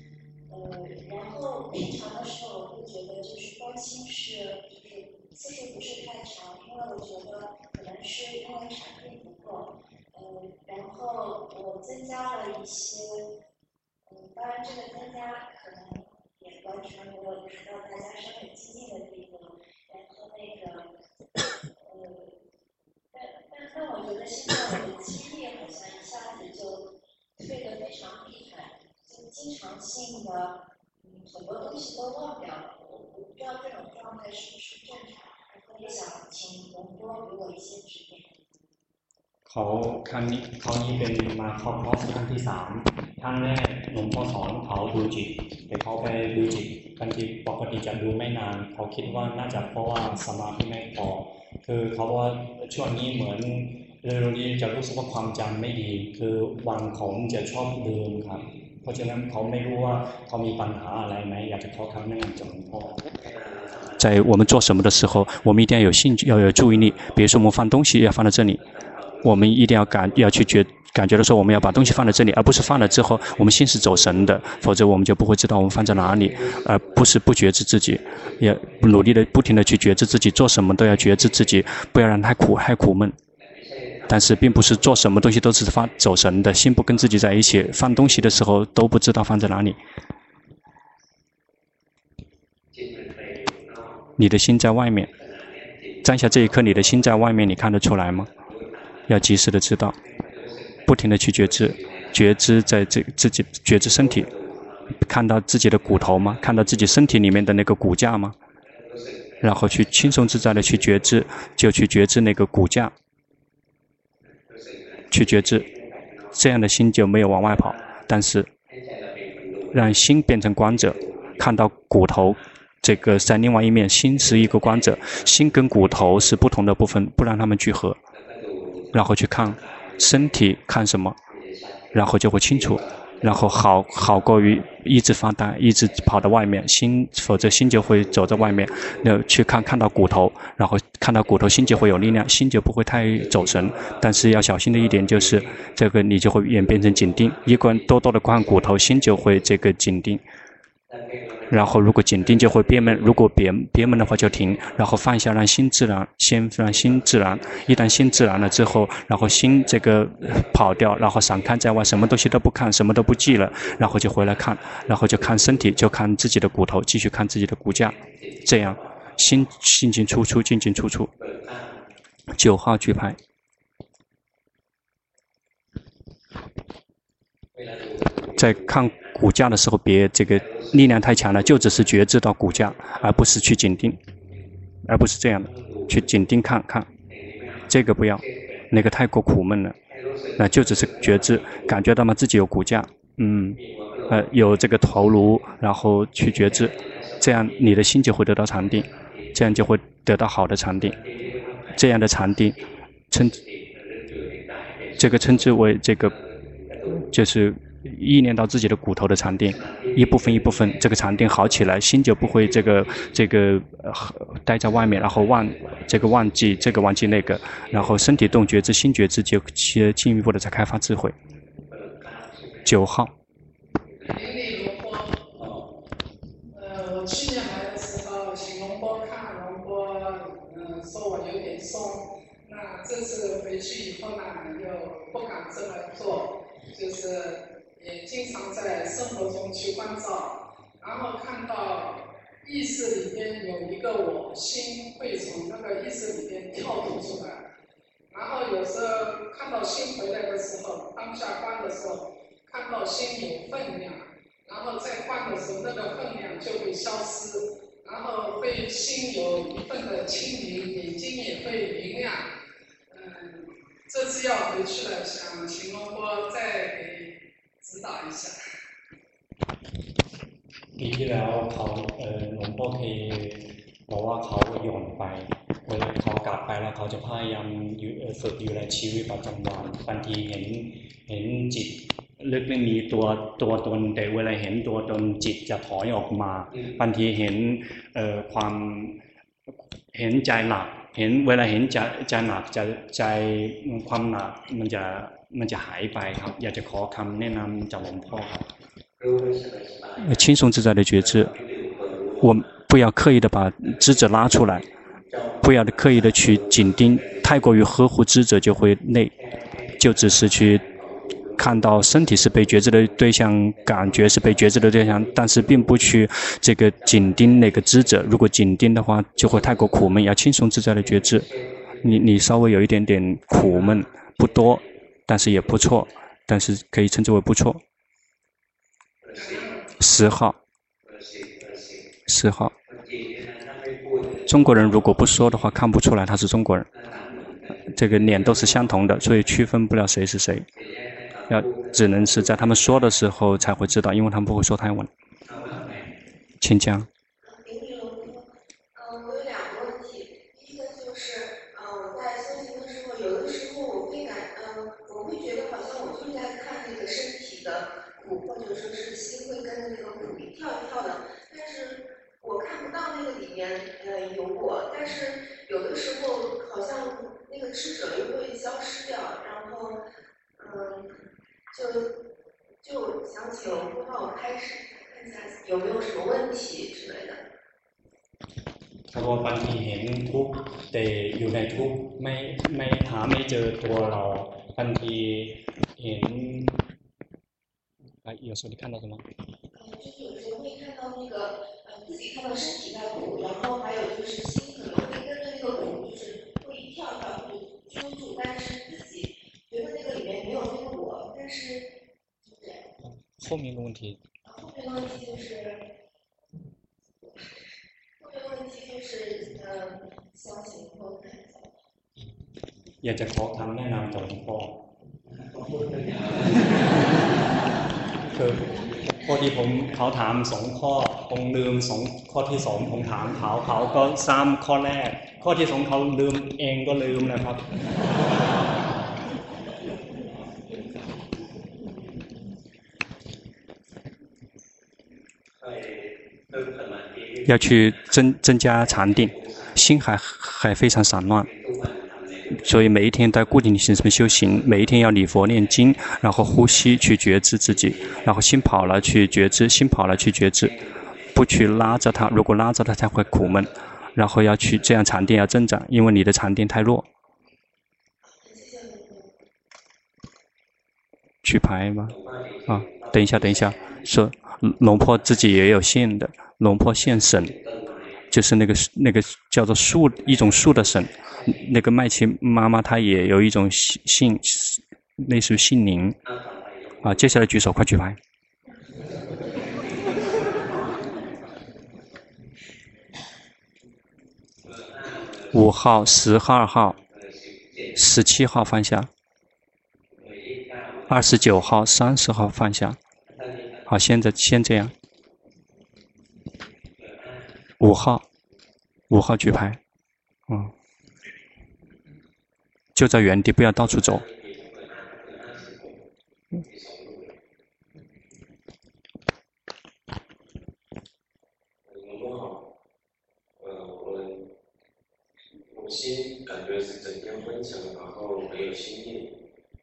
呃，然后平常的时候，我会觉得就是关心是就是次数不是太长，因为我觉得可能是因为场地不够，呃，然后我增加了一些，嗯，当然这个增加可能。也完全没有看到大家稍微激进的地方，然后那个，呃，但但但我觉得现在我的记忆力好像一下子就退得非常厉害，就经常性的，嗯，很多东西都忘掉了。我我不知道这种状态是不是正常，然后也想请龙多给我一些指点。 เขาครั้งนี้เขานี้เป็นมาเข้าคอร์สครั้งที่สามครั้งแรกหลวงพ่อสอนเขาดูจิตแต่เขาไปดูจิตบางทีปกติจะดูไม่นาน เขาคิดว่าน่าจะเพราะว่าสมาธิไม่พอคือเขาว่าช่วงนี้เหมือนเร็วๆนี้จะรู้สึกว่าความจำไม่ดี คือวันของจะชอบลืมครับ เพราะฉะนั้นเขาไม่รู้ว่าเขามีปัญหาอะไรไหมอยากจะขอคำแนะนำจากหลวงพ่อ在我们做什么的时候，我们一定要有兴趣，要有注意力。比如说，我们放东西要放在这里。 我们一定要感要去觉感觉的时候，我们要把东西放在这里，而不是放了之后我们心是走神的，否则我们就不会知道我们放在哪里，而不是不觉知自己，也努力的不停的去觉知自己，做什么都要觉知自己，不要让太苦太苦闷。但是并不是做什么东西都是放走神的，心不跟自己在一起，放东西的时候都不知道放在哪里。你的心在外面，站下这一刻，你的心在外面，你看得出来吗？要及时的知道，不停的去觉知，觉知在这自己觉知身体，看到自己的骨头吗？看到自己身体里面的那个骨架吗？然后去轻松自在的去觉知，就去觉知那个骨架，去觉知，这样的心就没有往外跑。但是，让心变成光者，看到骨头这个在另外一面，心是一个光者，心跟骨头是不同的部分，不让它们聚合。然后去看身体看什么，然后就会清楚，然后好好过于一直发呆，一直跑到外面，心否则心就会走在外面。那去看看到骨头，然后看到骨头，心就会有力量，心就不会太走神。但是要小心的一点就是，这个你就会演变成紧盯。一个人多多的观骨头，心就会这个紧盯。然后如果紧盯就会憋闷，如果憋憋闷的话就停，然后放下，让心自然，先让心自然。一旦心自然了之后，然后心这个跑掉，然后散开在外，什么东西都不看，什么都不记了，然后就回来看，然后就看身体，就看自己的骨头，继续看自己的骨架，这样心进进出出，进进出出。九号举牌。在看骨架的时候，别这个力量太强了，就只是觉知到骨架，而不是去紧盯，而不是这样的去紧盯看看，这个不要，那个太过苦闷了，那就只是觉知，感觉到吗？自己有骨架，嗯，呃，有这个头颅，然后去觉知，这样你的心就会得到禅定，这样就会得到好的禅定，这样的禅定称这个称之为这个就是。意念到自己的骨头的禅定，一部分一部分，这个禅定好起来，心就不会这个这个呃待在外面，然后忘这个忘记这个忘记那个，然后身体动觉知、心觉知就去进一步的在开发智慧。九号。呃，我去年来的时候，请龙波看龙波，嗯，说我有点松，那这次回去以后呢，又不敢这么做，就是。也经常在生活中去关照，然后看到意识里边有一个我，心会从那个意识里边跳脱出来，然后有时候看到心回来的时候，当下观的时候，看到心有分量，然后再观的时候，那个分量就会消失，然后会心有一份的清明，眼睛也会明亮。嗯，这次要回去了，想请龙波再给。 指导一下。ปีที่แล้วเขาเออหลวงพ่อเคยบอกว่าเขาหย่อนไปเวลาเขากลับไปแล้วเขาจะพยายามฝึกอยู่ในชีวิตประจำวันบางทีเห็นเห็นจิตลึกไม่มีตัวตัวตนแต่เวลาเห็นตัวตนจิตจะถอยออกมาบางทีเห็นเอ่อความเห็นใจหนักเห็นเวลาเห็นใจใจหนักจะใจความหนักมันจะ มันจะหายไปครับอยากจะขอคำแนะนำจากหลวงพ่อครับ轻松自在的觉知，我不要刻意的把知者拉出来，不要刻意的去紧盯，太过于呵护知者就会累，就只是去看到身体是被觉知的对象，感觉是被觉知的对象，但是并不去这个紧盯那个知者。如果紧盯的话，就会太过苦闷。要轻松自在的觉知，你你稍微有一点点苦闷，不多。 但是也不错，但是可以称之为不错。十号，十号。中国人如果不说的话，看不出来他是中国人。这个脸都是相同的，所以区分不了谁是谁。要只能是在他们说的时候才会知道，因为他们不会说泰文。请讲。有没有什么问题之类的？他说：บางทีเห็นทุกข์แต่อยู่ในทุกข์ไม่ไม่หาไม่เจอตัวเราบางทีเห็น哎，有时候你看到什么？呃，就是有时候会看到那个，呃，自己看到身体在苦，然后还有就是心可能会跟着那个苦，就是会一跳跳就揪住，但是自己觉得那个里面没有那个我，但是就这样。后面的问题。 后面问题就是，后面问题就是，嗯，相信或感受。อยากจะขอคำแนะนำจากหลวงพ่อคือพอดีผมเขาถามสองข้อผมลืมสองข้อที่สองผมถามเขาเขาก็ซ้ำข้อแรก ข้อที่สองเขาลืมเองก็ลืมนะครับ 要去增增加禅定，心还还非常散乱，所以每一天都要固定的形式修行，每一天要礼佛念经，然后呼吸去觉知自己，然后心跑了去觉知，心跑了去觉知，不去拉着它，如果拉着它才会苦闷。然后要去这样禅定要增长，因为你的禅定太弱。举牌吗？啊，等一下，等一下，说龙婆自己也有信的，龙婆现神，就是那个那个叫做树一种树的省，那个麦琪妈妈她也有一种姓，类似于姓林。啊，接下来举手，快举牌。五号、十二号、十七号放下，二十九号、三十号放下。好，现在先这样。五号，五号举牌，嗯，就在原地，不要到处走。心感觉是整天昏沉，然后没有心念，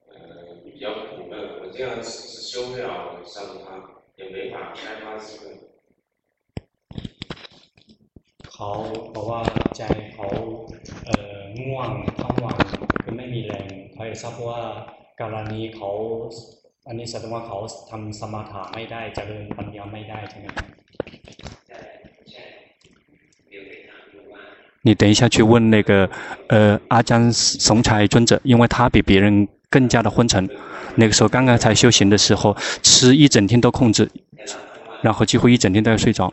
呃，比较苦闷。我这样是是修不了上他，也没法开发智慧。เขาบอกว่าใจเขาเอ่อง่วงทั้งวันคือไม่มีแรงเขาอยากทราบว่าการณีเขาอันนี้แสดงว่าเขาทำสมาธิไม่ได้เจริญปัญญาไม่ได้ใช่ไหมครับ你等一下去问那个，呃，阿江松才尊者，因为他比别人更加的昏沉。那个时候刚刚才修行的时候，吃一整天都控制，然后几乎一整天都要睡着。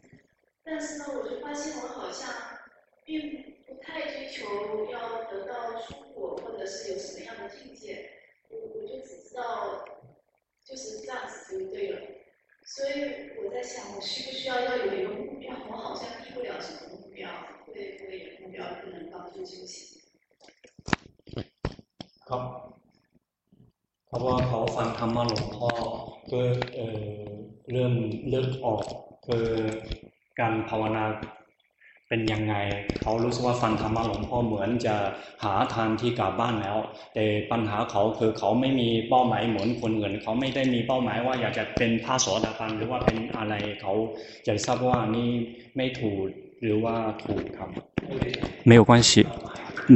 但是呢，我就发现我好像并不太追求要得到出果，或者是有什么样的境界，我我就只知道就是这样子就对了。所以我在想，我需不需要要有一个目标？我好像立不了什么目标，会不会有目标不能帮助修行？好，เพราะว่าเขาฟังธรรมะหลวงพ่อก็เอ่อเริ่มเลิกออกคือ การภาวนาเป็นยังไงเขารู้สึกว่าฟังธรรมะหลวงพ่อเหมือนจะหาทางที่กลับบ้านแล้ว แต่ปัญหาเขาคือเขาไม่มีเป้าหมายเหมือนคนอื่นเขาไม่ได้มีเป้าหมายว่าอยากจะเป็นพระโสดาบันหรือว่าเป็นอะไรเขาจะทราบว่านี่ไม่ถูกหรือว่าถูกครับ没有关系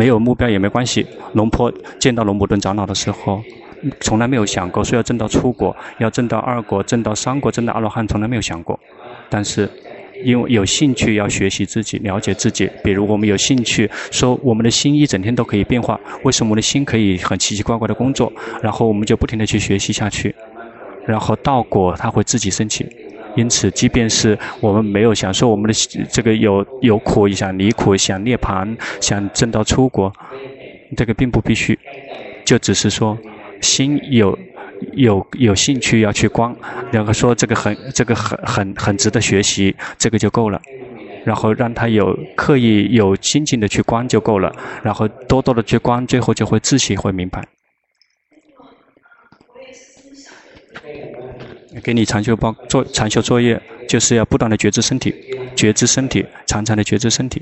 没有目标也没关系龙婆见到龙母顿长老的时候从来没有想过说要证到初果要证到二果证到三果证到阿罗汉从来没有想过但是 因为有兴趣要学习自己，了解自己。比如我们有兴趣说，我们的心一整天都可以变化，为什么我的心可以很奇奇怪怪的工作？然后我们就不停地去学习下去，然后道果它会自己升起。因此，即便是我们没有想说我们的这个有有苦，想离苦，想涅槃，想证到出国，这个并不必须，就只是说心有。有有兴趣要去观，然后说这个很这个很很很值得学习，这个就够了。然后让他有刻意有心境的去观就够了。然后多多的去观，最后就会自己会明白。给你长修报做长修作业，就是要不断的觉知身体，觉知身体，常常的觉知身体。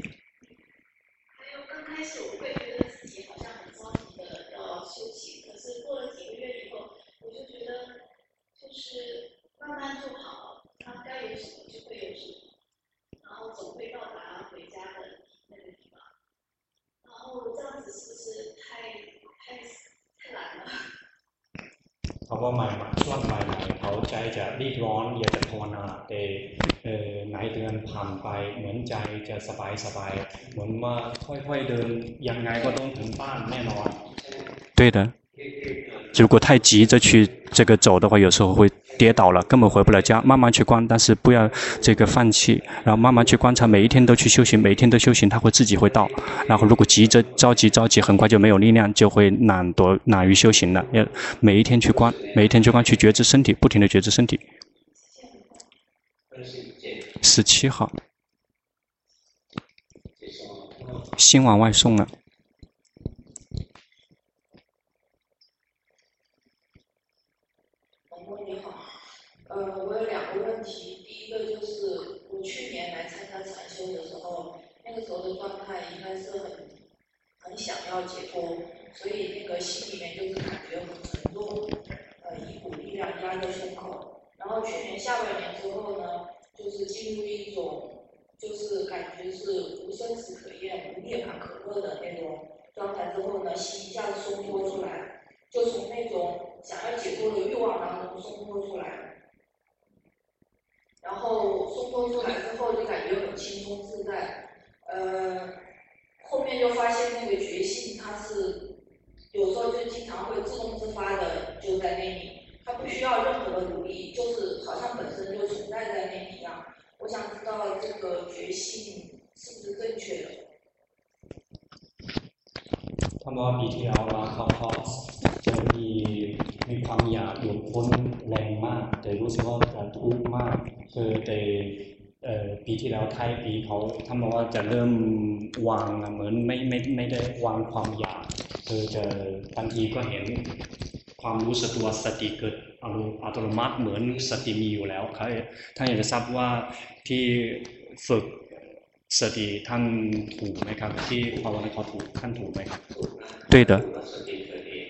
เขาว่าใหม่ช่วงใหม่ๆเขาใจจะรีบร้อนอยากจะภาวนาแต่เออไหนเดือนผ่านไป เหมือนใจจะสบายสบายเหมือนว่าค่อยๆเดินยังไงก็ต้องถึงบ้านแน่นอน对的如果太急着去这个走的话，有时候会跌倒了，根本回不了家。慢慢去观，但是不要这个放弃，然后慢慢去观察，每一天都去修行，每一天都修行，他会自己会到。然后如果急着着急着急，很快就没有力量，就会懒惰懒于修行了。要每一天去观，每一天去观，去觉知身体，不停地觉知身体。十七号，心往外送了。龙波你好，呃，我有两个问题，第一个就是我去年来参加禅修的时候，那个时候的状态应该是很很想要解脱，所以那个心里面就是感觉很沉重，呃，一股力量压在胸口。然后去年下半年之后呢，就是进入一种，就是感觉是无生死可厌、无涅槃可乐的那种状态之后呢，心一下子松脱出来，就从那种想要解脱的欲望当中松脱出来，然后松脱出来之后就感觉很轻松自在，呃，后面就发现那个觉性它是有时候就经常会自动自发的就在那里。他不需要任何的努力，就是好像本身就存在在那里一样。我想知道这个觉性是不是正确的？他们话ปีที่แล้วว่าเขาเขาจะมี มีความอยากหลุดพ้นแรงมาก แต่รู้สึกว่าจะทุกข์มากคือแต่เอ่อปีที่แล้วท้ายปีเขาท่านบอกว่าจะเริ่มวางเหมือนไม่ไม่ไม่ได้วางความอยากคือจะบางทีก็เห็นความรู้สึกตัวสติเกิดอัตโนมัติเหมือนสติมีอยู่แล้วเขาท่านอยากจะทราบว่าที่ฝึกสติท่านถูกไหมครับ ที่ภาวนาเขาถูกท่านถูกไหมครับ对的，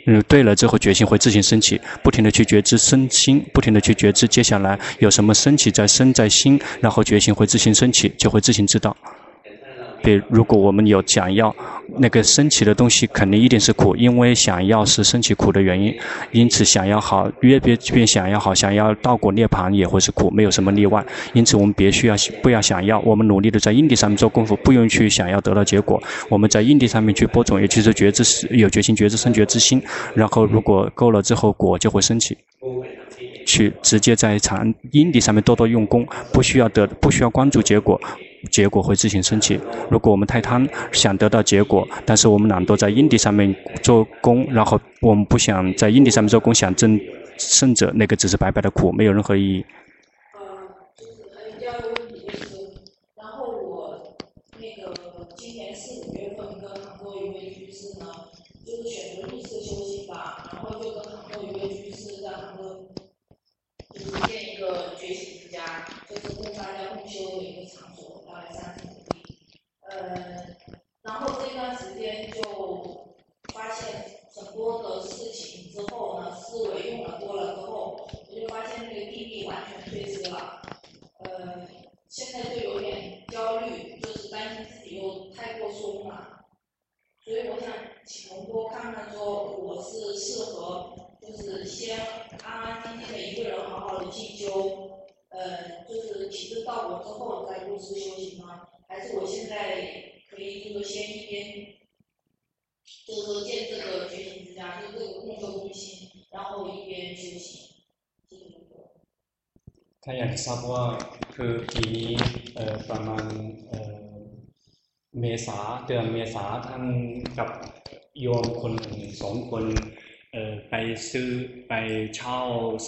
嗯，对了之后觉性会自行升起，不停的去觉知身心，不停的去觉知接下来有什么升起在身在心，然后觉性会自行升起，就会自行知道。比如，果我们有想要那个升起的东西，肯定一定是苦，因为想要是升起苦的原因。因此，想要好，越别越想要好，想要到果涅槃也会是苦，没有什么例外。因此，我们别需要不要想要，我们努力的在因地上面做功夫，不用去想要得到结果。我们在因地上面去播种，也就是觉知有决心、觉知生、觉知心。然后，如果够了之后，果就会升起。去直接在场因地上面多多用功，不需要得，不需要关注结果。结果会自行升起。如果我们太贪，想得到结果，但是我们懒惰在阴地上面做工，然后我们不想在阴地上面做工，想挣胜者，那个只是白白的苦，没有任何意义。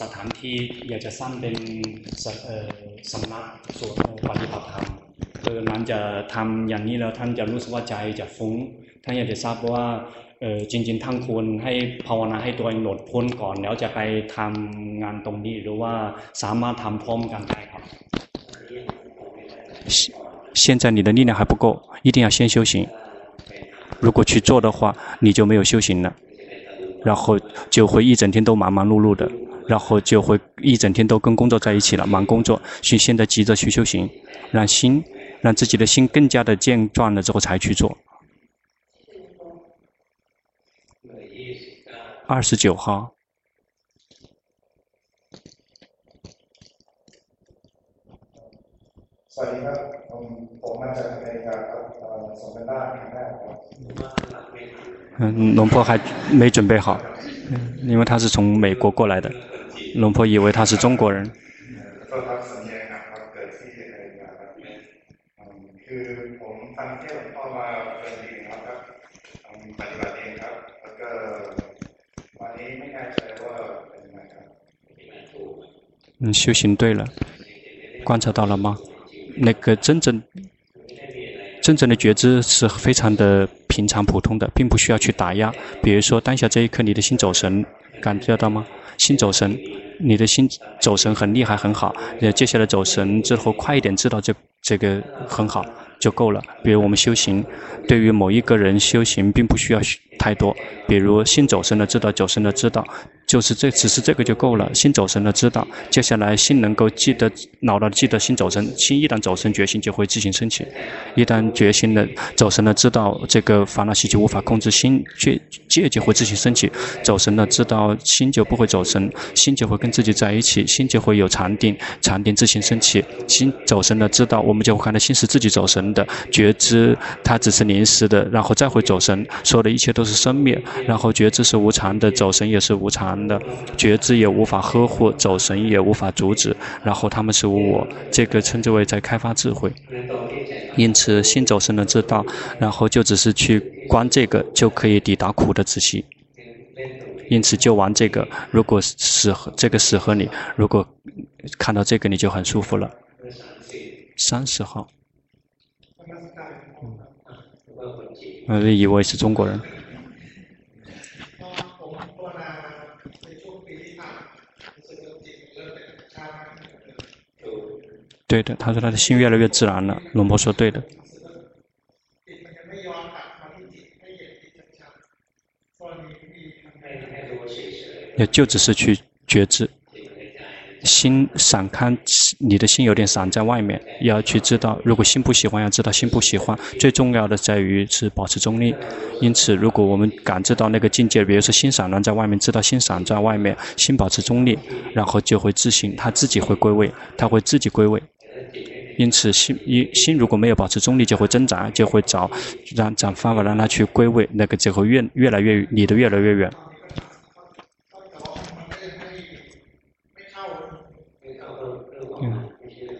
สถานที่อยากจะสร้างเป็นเอ่อสำนักสวดปฏิบัติธรรมเออหลังจากทำอย่างนี้แล้วท่านจะรู้สึกว่าใจจะฟุ้งท่านอยากจะทราบว่าเออจริง ๆท่านควรให้ภาวนาให้ตัวเองหนดพ้นก่อนแล้วจะไปทำงานตรงนี้หรือว่าสามารถทำพร้อมกันได้ครับ现在你的力量还不够，一定要先修行。如果去做的话，你就没有修行了，然后就会一整天都忙忙碌碌的， 然后就会一整天都跟工作在一起了，忙工作。所以现在急着去修行，让心。让自己的心更加的健壮了之后才去做。二十九号。嗯，龙婆还没准备好，因为他是从美国过来的，龙婆以为他是中国人。嗯，修行对了，观察到了吗？那个真正真正的觉知是非常的平常普通的，并不需要去打压。比如说当下这一刻，你的心走神，感觉到吗？心走神，你的心走神很厉害，很好。接下来走神之后，快一点知道这这个很好。就够了。比如我们修行，对于某一个人修行，并不需要太多。比如心走神的知道，走神的知道，就是这，只是这个就够了。心走神的知道，接下来心能够记得，牢牢记得心走神。心一旦走神，觉心就会自行升起。一旦觉心的走神的知道，这个烦恼习气无法控制心，觉戒就会自行升起。走神的知道，心就不会走神，心就会跟自己在一起，心就会有禅定，禅定自行升起。心走神的知道，我们就会看到心是自己走神的觉知，它只是临时的，然后再会走神。所有的一切都是生灭，然后觉知是无常的，走神也是无常的，觉知也无法呵护，走神也无法阻止。然后他们是无我，这个称之为在开发智慧。因此，心走神的知道，然后就只是去观这个，就可以抵达苦的仔细。因此，就玩这个。如果适合这个适合你，如果看到这个你就很舒服了。三十号。嗯，以为是中国人。对的，他说他的心越来越自然了。龙婆说对的。也就只是去觉知。心散开，你的心有点散在外面，要去知道。如果心不喜欢，要知道心不喜欢。最重要的在于是保持中立。因此，如果我们感知到那个境界，比如说心散乱在外面，知道心散在外面，心保持中立，然后就会自行，他自己会归位，他会自己归位。因此，心一心如果没有保持中立，就会挣扎，就会找让找方法让他去归位，那个就会越越来越离得越来越远。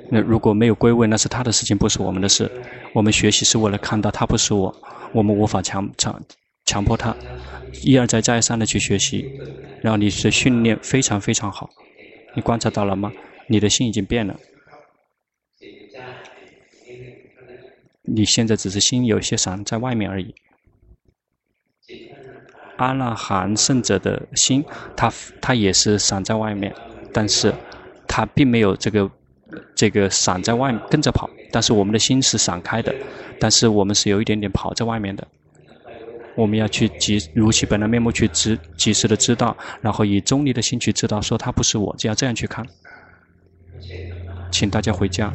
那如果没有归位，那是他的事情，不是我们的事。我们学习是为了看到他不是我，我们无法强强强迫他，一而再再三的去学习，然后你的训练非常非常好。你观察到了吗？你的心已经变了。你现在只是心有些闪在外面而已。阿那含圣者的心，他他也是闪在外面，但是他并没有这个。这个闪在外面跟着跑，但是我们的心是闪开的，但是我们是有一点点跑在外面的。我们要去及如其本来面目去知及时的知道，然后以中立的心去知道，说他不是我，就要这样去看。请大家回家。